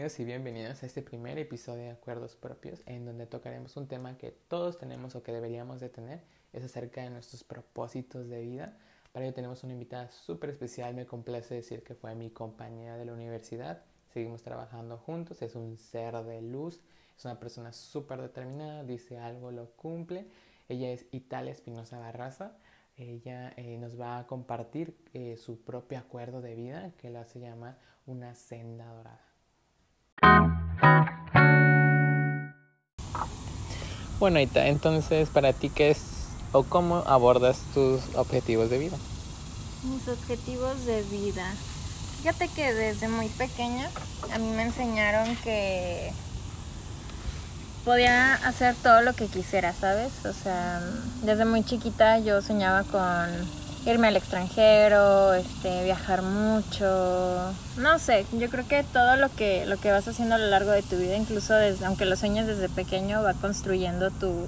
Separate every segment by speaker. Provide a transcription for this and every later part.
Speaker 1: Y bienvenidas a este primer episodio de Acuerdos Propios, en donde tocaremos un tema que todos tenemos o que deberíamos de tener, es acerca de nuestros propósitos de vida. Para ello tenemos una invitada súper especial, me complace decir que fue mi compañera de la universidad, seguimos trabajando juntos, es un ser de luz, es una persona súper determinada, dice algo, lo cumple. Ella es Italia Espinosa Barraza. Ella eh, nos va a compartir eh, su propio acuerdo de vida que la se llama una senda dorada. Bueno, Ita, entonces para ti, ¿qué es o cómo abordas tus objetivos de vida?
Speaker 2: Mis objetivos de vida. Fíjate que desde muy pequeña a mí me enseñaron que podía hacer todo lo que quisiera, ¿sabes? O sea, desde muy chiquita yo soñaba con irme al extranjero, este, viajar mucho, no sé, yo creo que todo lo que, lo que vas haciendo a lo largo de tu vida, incluso desde, aunque lo sueñes desde pequeño, va construyendo tu,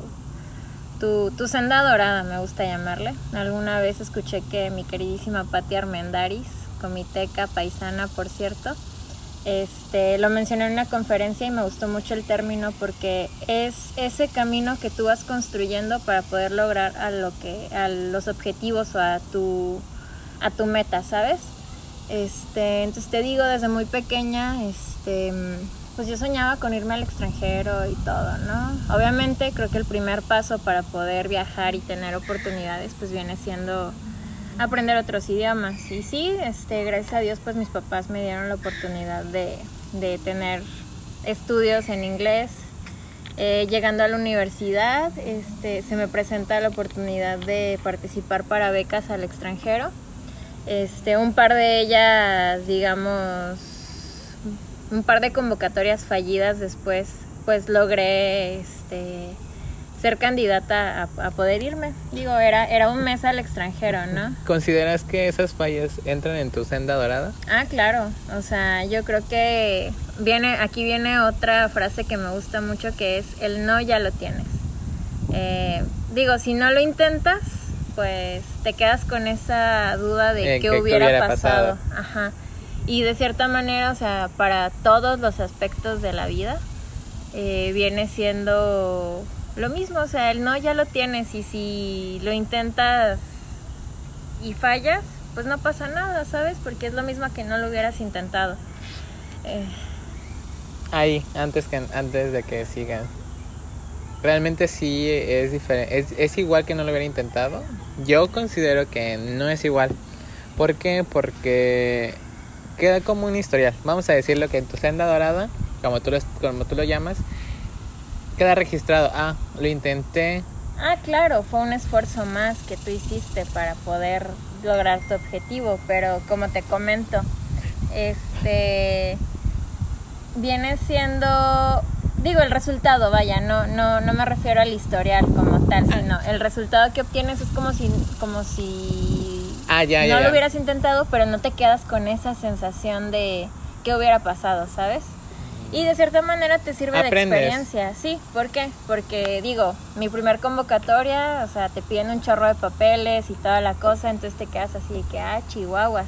Speaker 2: tu, tu senda dorada, me gusta llamarle. Alguna vez escuché que mi queridísima Patti Armendaris, comiteca paisana por cierto, este, lo mencioné en una conferencia y me gustó mucho el término porque es ese camino que tú vas construyendo para poder lograr a lo que a los objetivos o a tu a tu meta, ¿sabes? Este, entonces te digo desde muy pequeña, este, pues yo soñaba con irme al extranjero y todo, ¿no? Obviamente creo que el primer paso para poder viajar y tener oportunidades pues viene siendo aprender otros idiomas. Y sí, este, gracias a Dios, pues mis papás me dieron la oportunidad de, de tener estudios en inglés. Eh, llegando a la universidad, este, se me presenta la oportunidad de participar para becas al extranjero. Este, un par de ellas, digamos, un par de convocatorias fallidas después, pues logré este, ser candidata a, poder irme. Digo, era, era un mes al extranjero, ¿no?
Speaker 1: ¿Consideras que esas fallas entran en tu senda dorada?
Speaker 2: Ah, claro. O sea, yo creo que viene, aquí viene otra frase que me gusta mucho que es el no ya lo tienes. Eh, digo, si no lo intentas, pues te quedas con esa duda de qué, hubiera, pasado. Ajá. Y de cierta manera, o sea, para todos los aspectos de la vida, eh, viene siendo lo mismo, o sea, el no ya lo tienes y si lo intentas y fallas, pues no pasa nada, ¿sabes? Porque es lo mismo que no lo hubieras intentado. Eh.
Speaker 1: Ahí, antes, que, antes de que sigan. Realmente sí es diferente. Es, es igual que no lo hubiera intentado. Yo considero que no es igual. ¿Por qué? Porque queda como un historial. Vamos a decirlo que en tu senda dorada, como tú lo, como tú lo llamas, queda registrado. Ah, lo intenté.
Speaker 2: Ah, claro, fue un esfuerzo más que tú hiciste para poder lograr tu objetivo, pero como te comento, este viene siendo digo el resultado, vaya, no no no me refiero al historial como tal, ah. sino el resultado que obtienes es como si como si
Speaker 1: ah, ya,
Speaker 2: no
Speaker 1: lo
Speaker 2: hubieras intentado, pero no te quedas con esa sensación de qué hubiera pasado, ¿sabes? Y de cierta manera te sirve de experiencia, sí. ¿Por qué? Porque digo, mi primer convocatoria, o sea, te piden un chorro de papeles y toda la cosa, entonces te quedas así de que, ah, chihuahuas.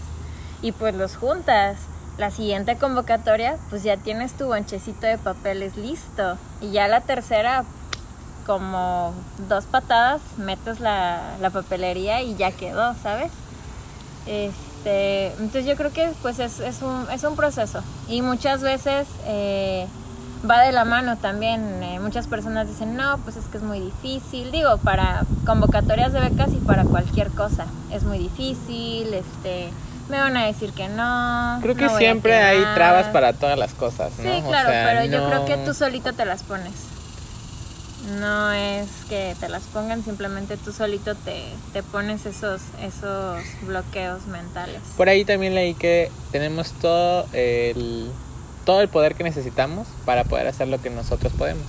Speaker 2: Y pues los juntas. La siguiente convocatoria, pues ya tienes tu bonchecito de papeles listo. Y ya la tercera, como dos patadas, metes la, la papelería y ya quedó, ¿sabes? Este, entonces yo creo que pues es, es, un, es un proceso y muchas veces eh, va de la mano también. Eh, muchas personas dicen, no, pues es que es muy difícil. Digo, para convocatorias de becas y para cualquier cosa. Es muy difícil, este, me van a decir que no.
Speaker 1: Creo que siempre hay trabas para todas las cosas, ¿no?
Speaker 2: Sí, claro, pero yo creo que tú solito te las pones. No es que te las pongan, simplemente tú solito te, te pones esos, esos bloqueos mentales.
Speaker 1: Por ahí también leí que tenemos todo el, todo el poder que necesitamos para poder hacer lo que nosotros podemos.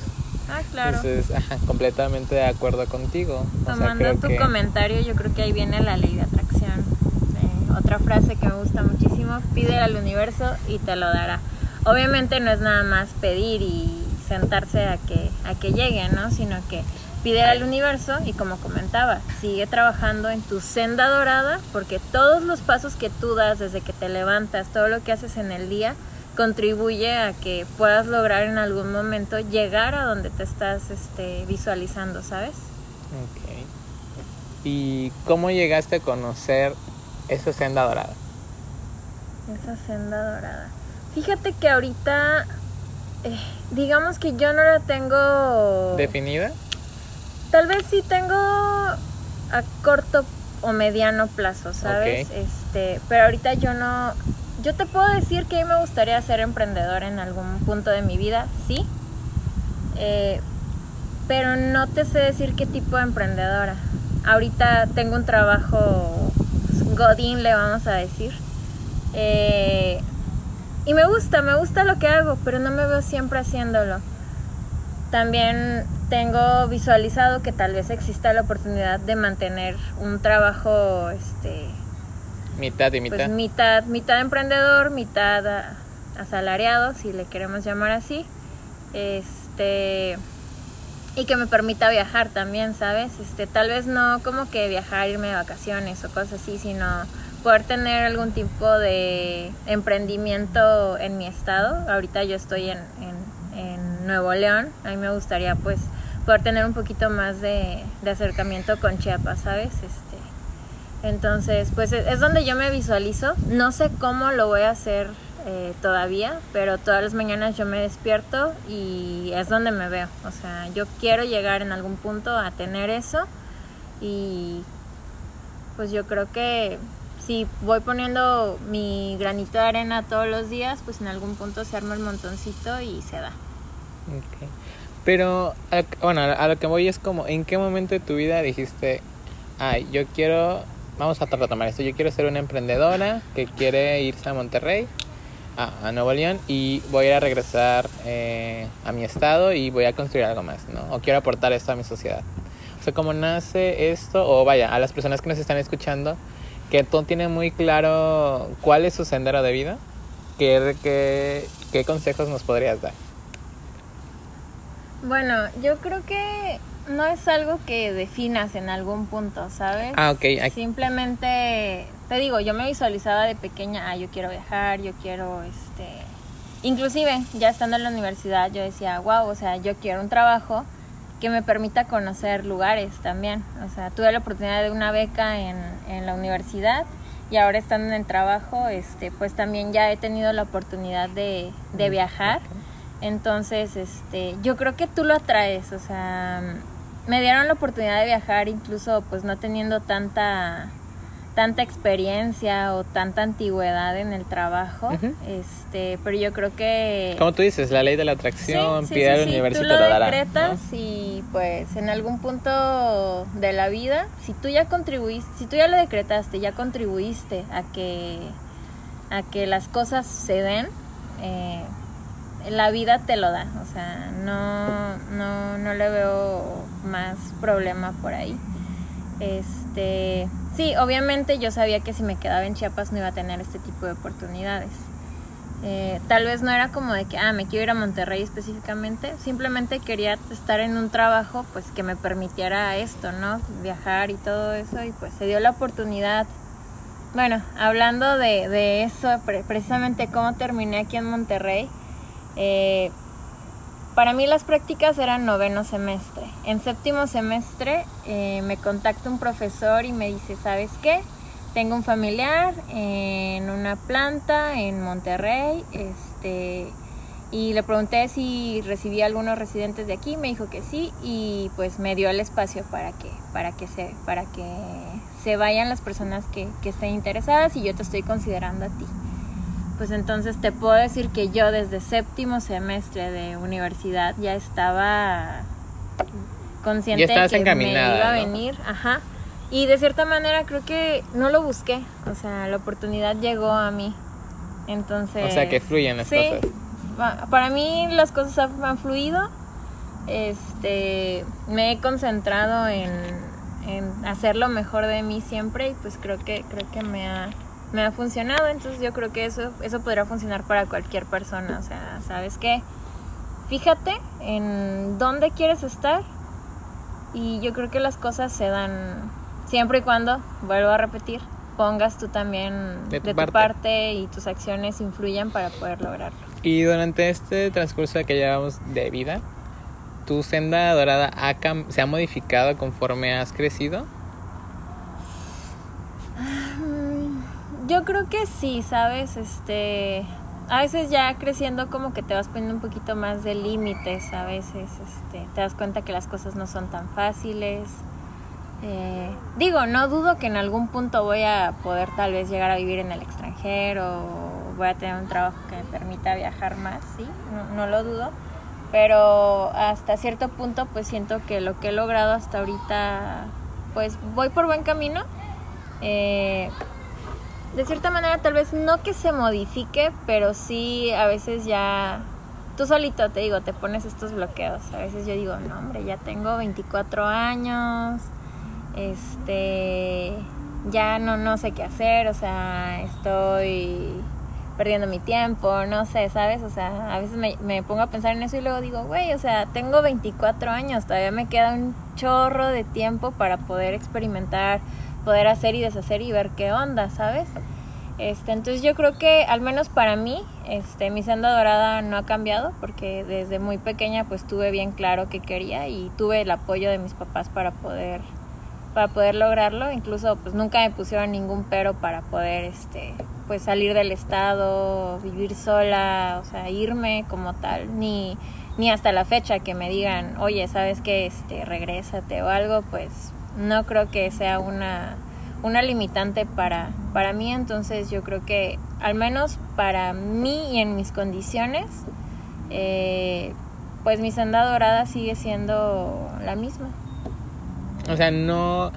Speaker 2: Ah, claro.
Speaker 1: Entonces, completamente de acuerdo contigo.
Speaker 2: Tomando tu comentario, yo creo que ahí viene la ley de atracción. Eh, otra frase que me gusta muchísimo, pide al universo y te lo dará. Obviamente no es nada más pedir y sentarse a que, a que llegue, ¿no? Sino que pide al universo y como comentaba, sigue trabajando en tu senda dorada porque todos los pasos que tú das desde que te levantas, todo lo que haces en el día, contribuye a que puedas lograr en algún momento llegar a donde te estás este, visualizando, ¿sabes?
Speaker 1: Ok. ¿Y cómo llegaste a conocer esa senda dorada?
Speaker 2: Esa senda dorada. Fíjate que ahorita, eh, digamos que yo no la tengo...
Speaker 1: ¿Definida?
Speaker 2: Tal vez sí tengo a corto o mediano plazo, ¿sabes? Este, pero ahorita yo no, yo te puedo decir que a mí me gustaría ser emprendedor en algún punto de mi vida, sí. Eh, pero no te sé decir qué tipo de emprendedora. Ahorita tengo un trabajo pues, godín, le vamos a decir. Eh, y me gusta, me gusta lo que hago, pero no me veo siempre haciéndolo. También tengo visualizado que tal vez exista la oportunidad de mantener un trabajo este
Speaker 1: mitad y mitad.
Speaker 2: Pues mitad, mitad emprendedor, mitad asalariado, si le queremos llamar así. Este y que me permita viajar también, ¿sabes? Este, tal vez no como que viajar, irme de vacaciones o cosas así, sino poder tener algún tipo de emprendimiento en mi estado. Ahorita yo estoy en, Nuevo León, a mí me gustaría pues poder tener un poquito más de, acercamiento con Chiapas, ¿sabes? Este, entonces, pues es, donde yo me visualizo. No sé cómo lo voy a hacer eh, todavía, pero todas las mañanas yo me despierto y es donde me veo. O sea, yo quiero llegar en algún punto a tener eso y pues yo creo que si voy poniendo mi granito de arena todos los días, pues en algún punto se arma el montoncito y se da.
Speaker 1: Pero, bueno, a lo que voy es como, ¿en qué momento de tu vida dijiste, ay, yo quiero, vamos a retomar esto, yo quiero ser una emprendedora que quiere irse a Monterrey, a, Nuevo León, y voy a ir a regresar eh, a mi estado y voy a construir algo más, ¿no? O quiero aportar esto a mi sociedad. O sea, ¿cómo nace esto? O vaya, a las personas que nos están escuchando, que tú tienes muy claro cuál es su sendero de vida, ¿qué, qué, qué consejos nos podrías dar?
Speaker 2: Bueno, yo creo que no es algo que definas en algún punto, ¿sabes?
Speaker 1: Ah, ok.
Speaker 2: Simplemente, te digo, yo me visualizaba de pequeña, ah, yo quiero viajar, yo quiero, este... Inclusive, ya estando en la universidad, yo decía, wow, o sea, yo quiero un trabajo que me permita conocer lugares también. O sea, tuve la oportunidad de una beca en, en la universidad y ahora estando en el trabajo, este, pues también ya he tenido la oportunidad de, de mm, viajar. Entonces, este, yo creo que tú lo atraes, o sea, me dieron la oportunidad de viajar incluso pues no teniendo tanta tanta experiencia o tanta antigüedad en el trabajo, este, pero yo creo que
Speaker 1: como tú dices, la ley de la atracción, sí, al universo
Speaker 2: tú lo, decretas y pues en algún punto de la vida, si tú ya contribuiste, si tú ya lo decretaste, ya contribuiste a que a que las cosas se den, eh, la vida te lo da, o sea, no, no, no le veo más problema por ahí. Este, Sí, obviamente yo sabía que si me quedaba en Chiapas no iba a tener este tipo de oportunidades. Eh, tal vez no era como de que, ah, me quiero ir a Monterrey específicamente, simplemente quería estar en un trabajo pues que me permitiera esto, ¿no? Viajar y todo eso y pues se dio la oportunidad. Bueno, hablando de, de eso, precisamente cómo terminé aquí en Monterrey, eh, para mí las prácticas eran noveno semestre. En séptimo semestre eh, me contacta un profesor y me dice, ¿sabes qué? Tengo un familiar en una planta en Monterrey, este, y le pregunté si recibía algunos residentes de aquí, me dijo que sí, y pues me dio el espacio para que, para que se, para que se vayan las personas que, que estén interesadas y yo te estoy considerando a ti pues entonces te puedo decir que yo desde séptimo semestre de universidad ya estaba consciente de que me iba a venir, ajá. Y de cierta manera creo que no lo busqué, o sea, la oportunidad llegó a mí. Entonces,
Speaker 1: o sea, que fluyen las
Speaker 2: sí, Para mí las cosas han fluido. Este, me he concentrado en, en hacer lo mejor de mí siempre y pues creo que creo que me ha me ha funcionado, entonces yo creo que eso, eso podrá funcionar para cualquier persona. O sea, ¿sabes qué? Fíjate en dónde quieres estar y yo creo que las cosas se dan siempre y cuando, vuelvo a repetir, pongas tú también
Speaker 1: De
Speaker 2: de
Speaker 1: tu
Speaker 2: parte. y tus acciones influyan para poder lograrlo.
Speaker 1: Y durante este transcurso que llevamos de vida, ¿tu senda dorada ha se ha modificado conforme has crecido?
Speaker 2: Yo creo que sí, ¿sabes? Este, a veces ya creciendo como que te vas poniendo un poquito más de límites, a veces este, te das cuenta que las cosas no son tan fáciles. Eh, digo, no dudo que en algún punto voy a poder tal vez llegar a vivir en el extranjero voy a tener un trabajo que me permita viajar más, sí, no, no lo dudo. Pero hasta cierto punto pues siento que lo que he logrado hasta ahorita pues voy por buen camino. Eh, de cierta manera tal vez no que se modifique, pero sí a veces ya tú solito te digo, te pones estos bloqueos. A veces yo digo, no hombre, ya tengo 24 años, este, ya no, no sé qué hacer, o sea, estoy perdiendo mi tiempo, no sé, ¿sabes? O sea, a veces me, me pongo a pensar en eso y luego digo, güey, o sea, tengo 24 años, todavía me queda un chorro de tiempo para poder experimentar, poder hacer y deshacer y ver qué onda, ¿sabes? Este, entonces yo creo que al menos para mí, este, mi senda dorada no ha cambiado porque desde muy pequeña pues tuve bien claro qué quería y tuve el apoyo de mis papás para poder para poder lograrlo, incluso pues nunca me pusieron ningún pero para poder este pues salir del estado, vivir sola, o sea, irme como tal, ni ni hasta la fecha que me digan, "Oye, ¿sabes qué? Este, regrésate o algo", pues no creo que sea una una limitante para, para mí, entonces yo creo que al menos para mí y en mis condiciones, eh, pues mi senda dorada sigue siendo la misma.
Speaker 1: O sea, no...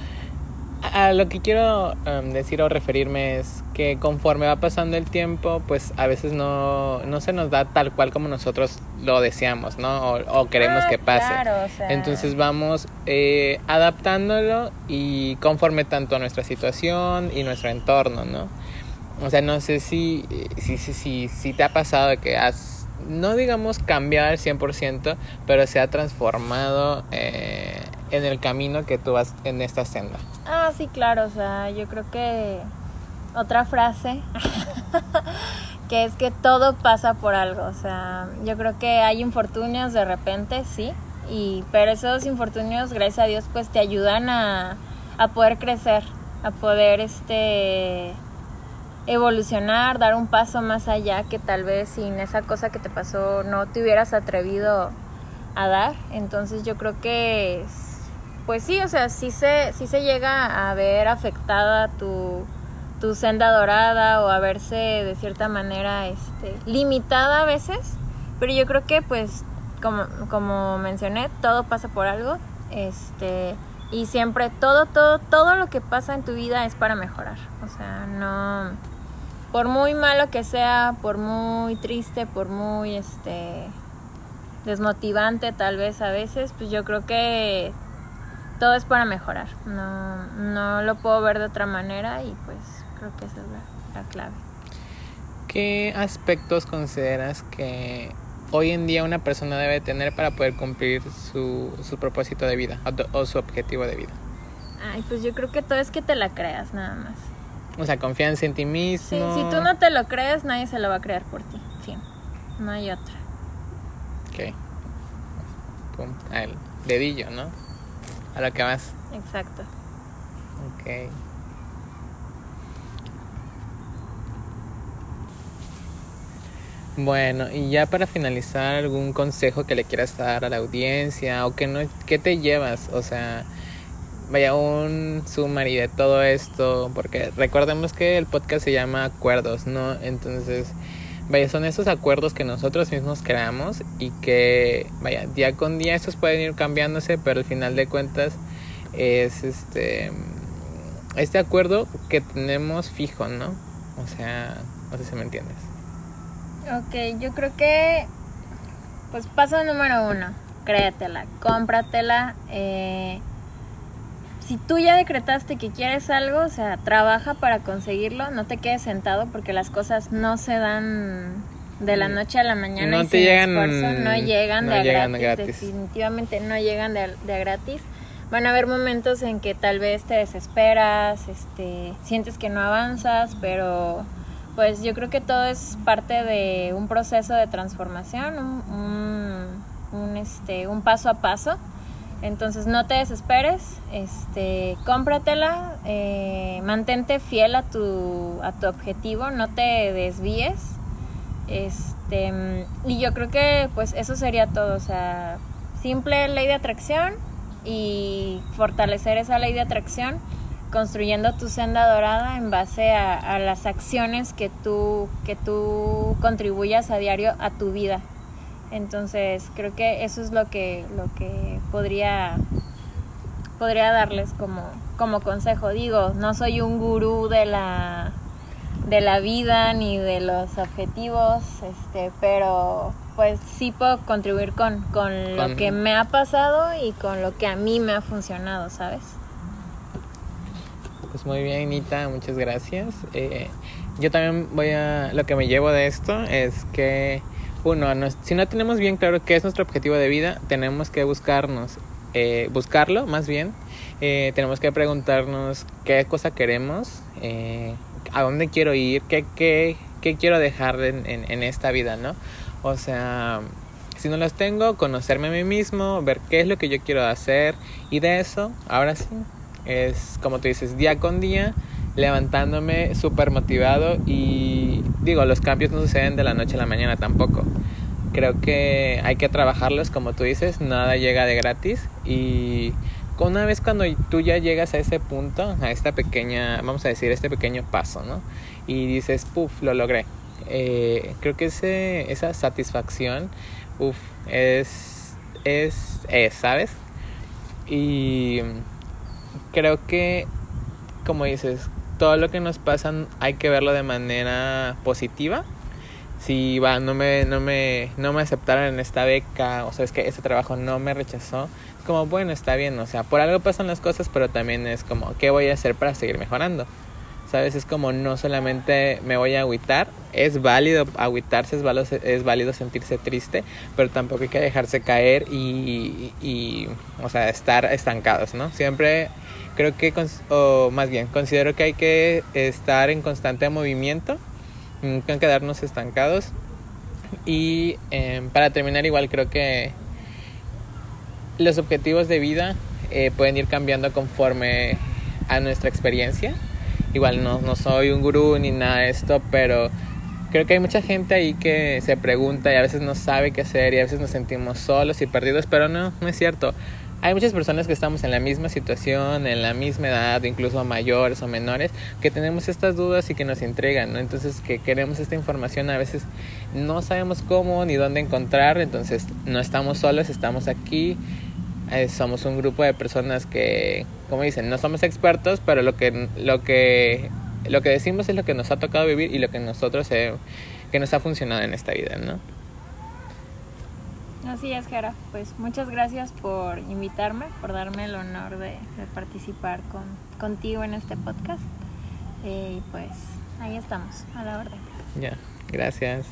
Speaker 1: A lo que quiero em, decir o referirme es que conforme va pasando el tiempo, pues a veces no, no se nos da tal cual como nosotros lo deseamos, ¿no? O, o queremos
Speaker 2: Ah,
Speaker 1: que pase.
Speaker 2: claro, o sea,
Speaker 1: Entonces vamos eh, adaptándolo y conforme tanto a nuestra situación y nuestro entorno, ¿no? O sea, no sé si, si, si, si, si te ha pasado que has, no digamos cambiado al 100%, pero se ha transformado eh, en el camino que tú vas en esta senda.
Speaker 2: Ah, sí, claro, o sea, yo creo que otra frase que es que todo pasa por algo, o sea, yo creo que hay infortunios de repente, sí, y pero esos infortunios, gracias a Dios, pues te ayudan a, a poder crecer, a poder este evolucionar, dar un paso más allá que tal vez sin esa cosa que te pasó no te hubieras atrevido a dar. Entonces yo creo que pues sí, o sea, sí se, sí se llega a ver afectada tu, tu senda dorada o a verse de cierta manera este, limitada a veces, pero yo creo que pues como, como mencioné, todo pasa por algo, este, y siempre todo, todo, todo lo que pasa en tu vida es para mejorar, o sea, no, por muy malo que sea, por muy triste, por muy, este, desmotivante tal vez a veces, pues yo creo que todo es para mejorar. No, no lo puedo ver de otra manera y pues creo que esa es la, la clave.
Speaker 1: ¿Qué aspectos consideras que hoy en día una persona debe tener para poder cumplir su, su propósito de vida o, o su objetivo de vida?
Speaker 2: Ay, pues yo creo que todo es que te la creas nada más.
Speaker 1: O sea, confianza en ti mismo.
Speaker 2: Sí, si tú no te lo crees, nadie se lo va a creer por ti. Fin. No hay otra.
Speaker 1: Ok. Pum, al dedillo, ¿no? A lo que.
Speaker 2: Exacto.
Speaker 1: Ok. Bueno, y ya para finalizar, algún consejo que le quieras dar a la audiencia o que no, ¿qué te llevas? O sea, vaya un summary de todo esto, porque recordemos que el podcast se llama Acuerdos, ¿no? Entonces, vaya, son esos acuerdos que nosotros mismos creamos y que, vaya, día con día estos pueden ir cambiándose, pero al final de cuentas es este este acuerdo que tenemos fijo, ¿no? O sea, no sé si me entiendes.
Speaker 2: Ok, yo creo que, pues paso número uno, créetela, cómpratela. Eh, si tú ya decretaste que quieres algo, o sea, trabaja para conseguirlo, no te quedes sentado porque las cosas no se dan de la noche a la mañana
Speaker 1: No
Speaker 2: y sin
Speaker 1: llegan-
Speaker 2: esfuerzo, no llegan,
Speaker 1: no
Speaker 2: de, a
Speaker 1: llegan de
Speaker 2: gratis,
Speaker 1: gratis.
Speaker 2: definitivamente no llegan de, a- de a gratis. van a haber momentos en que tal vez te desesperas, este, sientes que no avanzas, pero pues yo creo que todo es parte de un proceso de transformación, un, este, un paso a paso. Entonces no te desesperes, este, cómpratela, eh, mantente fiel a tu, a tu objetivo, no te desvíes. Este, y yo creo que pues eso sería todo, o sea, simple ley de atracción y fortalecer esa ley de atracción construyendo tu senda dorada en base a, las acciones que tú, que tú contribuyas a diario a tu vida. Entonces creo que eso es lo que, lo que podría, podría darles como, como consejo. Digo, no soy un gurú de la, de la vida ni de los objetivos, este, pero pues sí puedo contribuir con, con lo que me ha pasado y con lo que a mí me ha funcionado, ¿sabes?
Speaker 1: Pues muy bien, Nita, muchas gracias. Eh, yo también voy a. Lo que me llevo de esto es que, uno, si no tenemos bien claro qué es nuestro objetivo de vida, tenemos que buscarnos, eh, buscarlo más bien. Eh, tenemos que preguntarnos qué cosa queremos, a dónde quiero ir, qué, qué, qué quiero dejar en, en, en esta vida, ¿no? O sea, si no las tengo, conocerme a mí mismo, ver qué es lo que yo quiero hacer y de eso, ahora sí, es como tú dices, día con día, levantándome súper motivado y digo, los cambios no suceden de la noche a la mañana tampoco. Creo que hay que trabajarlos, como tú dices, nada llega de gratis y una vez cuando tú ya llegas a ese punto, a esta pequeña, vamos a decir, este pequeño paso, ¿no? Y dices, puff, lo logré. Eh, creo que ese, esa satisfacción, uff, es, es, es, ¿sabes? Y creo que, como dices, todo lo que nos pasa hay que verlo de manera positiva. Si va, no me, no me, no me aceptaron en esta beca, o sabes que ese trabajo no me rechazó, es como, bueno, está bien, o sea, por algo pasan las cosas, pero también es como, ¿qué voy a hacer para seguir mejorando? ¿Sabes? Es como no solamente me voy a agüitar, es válido agüitarse, es válido, sentirse triste, pero tampoco hay que dejarse caer y, y, o sea, estar estancados, ¿no? Siempre creo que, o más bien, considero que hay que estar en constante movimiento, nunca quedarnos estancados. Y em, para terminar, igual creo que los objetivos de vida eh, pueden ir cambiando conforme a nuestra experiencia. Igual no, no soy un gurú ni nada de esto, pero creo que hay mucha gente ahí que se pregunta y a veces no sabe qué hacer y a veces nos sentimos solos y perdidos, pero no, no es cierto hay muchas personas que estamos en la misma situación, en la misma edad, incluso mayores o menores, que tenemos estas dudas y que nos entregan, ¿no? Entonces, que queremos esta información, a veces no sabemos cómo ni dónde encontrar, entonces no estamos solos, estamos aquí, eh, somos un grupo de personas que, como dicen, no somos expertos, pero lo que, lo que, lo que decimos es lo que nos ha tocado vivir y lo que nosotros, eh, que nos ha funcionado en esta vida, ¿no?
Speaker 2: Así es, Jera. Pues muchas gracias por invitarme, por darme el honor de, participar con, contigo en este podcast. Eh, y pues ahí estamos, a la orden.
Speaker 1: Ya, gracias.